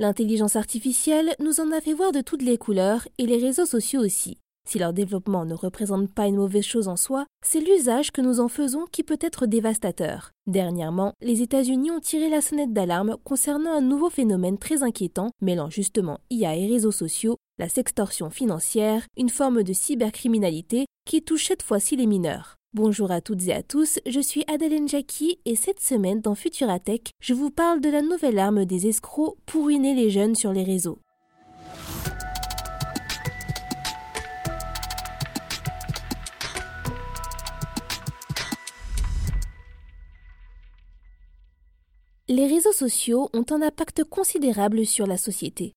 L'intelligence artificielle nous en a fait voir de toutes les couleurs et les réseaux sociaux aussi. Si leur développement ne représente pas une mauvaise chose en soi, c'est l'usage que nous en faisons qui peut être dévastateur. Dernièrement, les États-Unis ont tiré la sonnette d'alarme concernant un nouveau phénomène très inquiétant mêlant justement IA et réseaux sociaux, la sextorsion financière, une forme de cybercriminalité qui touche cette fois-ci les mineurs. Bonjour à toutes et à tous, je suis Adeline Jackie et cette semaine dans Futuratech, je vous parle de la nouvelle arme des escrocs pour ruiner les jeunes sur les réseaux. Les réseaux sociaux ont un impact considérable sur la société.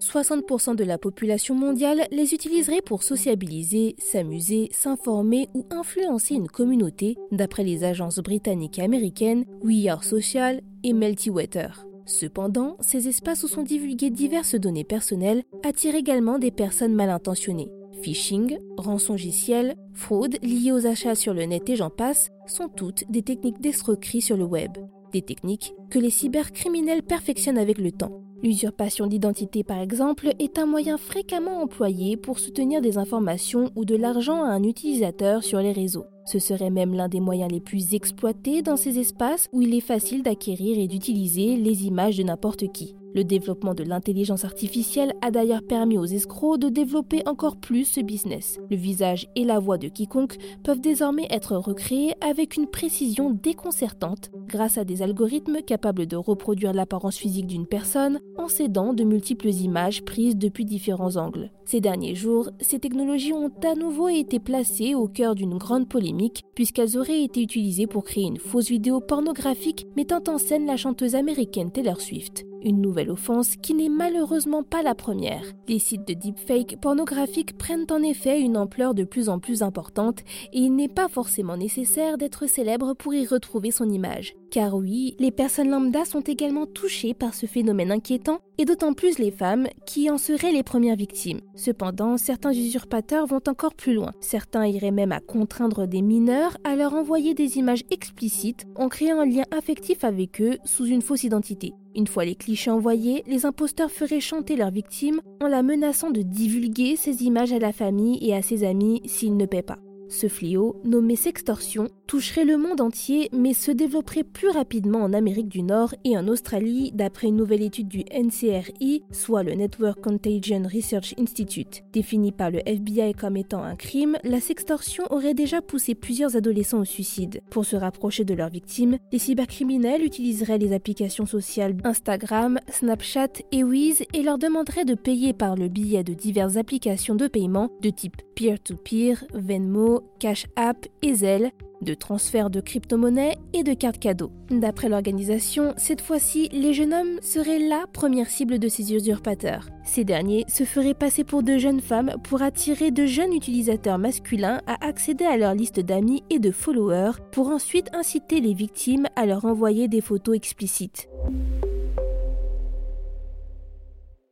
60% de la population mondiale les utiliserait pour sociabiliser, s'amuser, s'informer ou influencer une communauté, d'après les agences britanniques et américaines We Are Social et Meltywater. Cependant, ces espaces où sont divulguées diverses données personnelles attirent également des personnes mal intentionnées. Phishing, rançongiciel, fraude liées aux achats sur le net et j'en passe sont toutes des techniques d'escroquerie sur le web. Des techniques que les cybercriminels perfectionnent avec le temps. L'usurpation d'identité, par exemple, est un moyen fréquemment employé pour soutenir des informations ou de l'argent à un utilisateur sur les réseaux. Ce serait même l'un des moyens les plus exploités dans ces espaces où il est facile d'acquérir et d'utiliser les images de n'importe qui. Le développement de l'intelligence artificielle a d'ailleurs permis aux escrocs de développer encore plus ce business. Le visage et la voix de quiconque peuvent désormais être recréés avec une précision déconcertante grâce à des algorithmes capables de reproduire l'apparence physique d'une personne en s'aidant de multiples images prises depuis différents angles. Ces derniers jours, ces technologies ont à nouveau été placées au cœur d'une grande polémique puisqu'elles auraient été utilisées pour créer une fausse vidéo pornographique mettant en scène la chanteuse américaine Taylor Swift. Une nouvelle offense qui n'est malheureusement pas la première. Les sites de deepfake pornographiques prennent en effet une ampleur de plus en plus importante et il n'est pas forcément nécessaire d'être célèbre pour y retrouver son image. Car oui, les personnes lambda sont également touchées par ce phénomène inquiétant, et d'autant plus les femmes, qui en seraient les premières victimes. Cependant, certains usurpateurs vont encore plus loin. Certains iraient même à contraindre des mineurs à leur envoyer des images explicites en créant un lien affectif avec eux sous une fausse identité. Une fois les clichés envoyés, les imposteurs feraient chanter leur victime en la menaçant de divulguer ces images à la famille et à ses amis s'ils ne paient pas. Ce fléau, nommé sextorsion, toucherait le monde entier mais se développerait plus rapidement en Amérique du Nord et en Australie d'après une nouvelle étude du NCRI, soit le Network Contagion Research Institute. Définie par le FBI comme étant un crime, la sextorsion aurait déjà poussé plusieurs adolescents au suicide. Pour se rapprocher de leurs victimes, les cybercriminels utiliseraient les applications sociales Instagram, Snapchat et Wiz et leur demanderaient de payer par le billet de diverses applications de paiement de type peer-to-peer, Venmo, Cash App et Zelle, de transfert de crypto-monnaies et de cartes cadeaux. D'après l'organisation, cette fois-ci, les jeunes hommes seraient la première cible de ces usurpateurs. Ces derniers se feraient passer pour de jeunes femmes pour attirer de jeunes utilisateurs masculins à accéder à leur liste d'amis et de followers pour ensuite inciter les victimes à leur envoyer des photos explicites.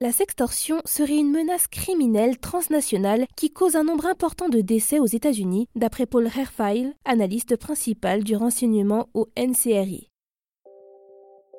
La sextorsion serait une menace criminelle transnationale qui cause un nombre important de décès aux États-Unis, d'après Paul Herfile, analyste principal du renseignement au NCRI.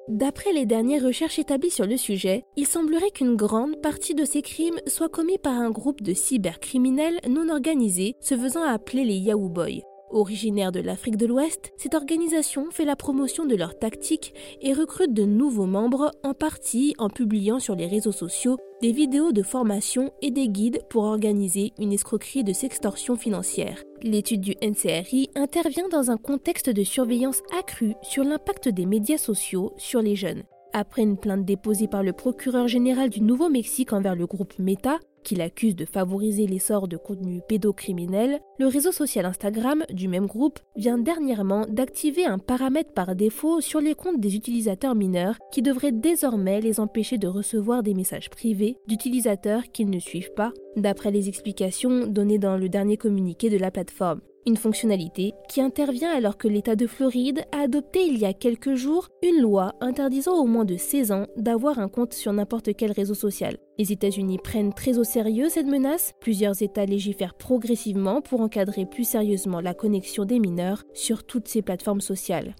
D'après les dernières recherches établies sur le sujet, il semblerait qu'une grande partie de ces crimes soient commis par un groupe de cybercriminels non organisés se faisant appeler les Yahoo Boys. Originaire de l'Afrique de l'Ouest, cette organisation fait la promotion de leurs tactiques et recrute de nouveaux membres, en partie en publiant sur les réseaux sociaux des vidéos de formation et des guides pour organiser une escroquerie de sextorsion financière. L'étude du NCRI intervient dans un contexte de surveillance accrue sur l'impact des médias sociaux sur les jeunes. Après une plainte déposée par le procureur général du Nouveau-Mexique envers le groupe Meta, qui l'accuse de favoriser l'essor de contenus pédocriminels, le réseau social Instagram du même groupe vient dernièrement d'activer un paramètre par défaut sur les comptes des utilisateurs mineurs qui devrait désormais les empêcher de recevoir des messages privés d'utilisateurs qu'ils ne suivent pas, d'après les explications données dans le dernier communiqué de la plateforme. Une fonctionnalité qui intervient alors que l'État de Floride a adopté il y a quelques jours une loi interdisant au moins de 16 ans d'avoir un compte sur n'importe quel réseau social. Les États-Unis prennent très au sérieux cette menace, plusieurs États légifèrent progressivement pour encadrer plus sérieusement la connexion des mineurs sur toutes ces plateformes sociales.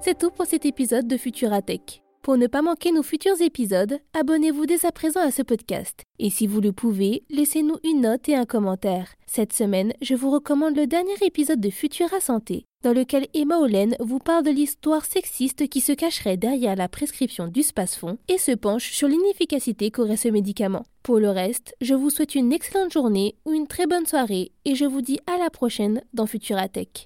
C'est tout pour cet épisode de Futuratech. Pour ne pas manquer nos futurs épisodes, abonnez-vous dès à présent à ce podcast. Et si vous le pouvez, laissez-nous une note et un commentaire. Cette semaine, je vous recommande le dernier épisode de Futura Santé, dans lequel Emma Olen vous parle de l'histoire sexiste qui se cacherait derrière la prescription du Spasfon et se penche sur l'inefficacité qu'aurait ce médicament. Pour le reste, je vous souhaite une excellente journée ou une très bonne soirée et je vous dis à la prochaine dans Futuratech.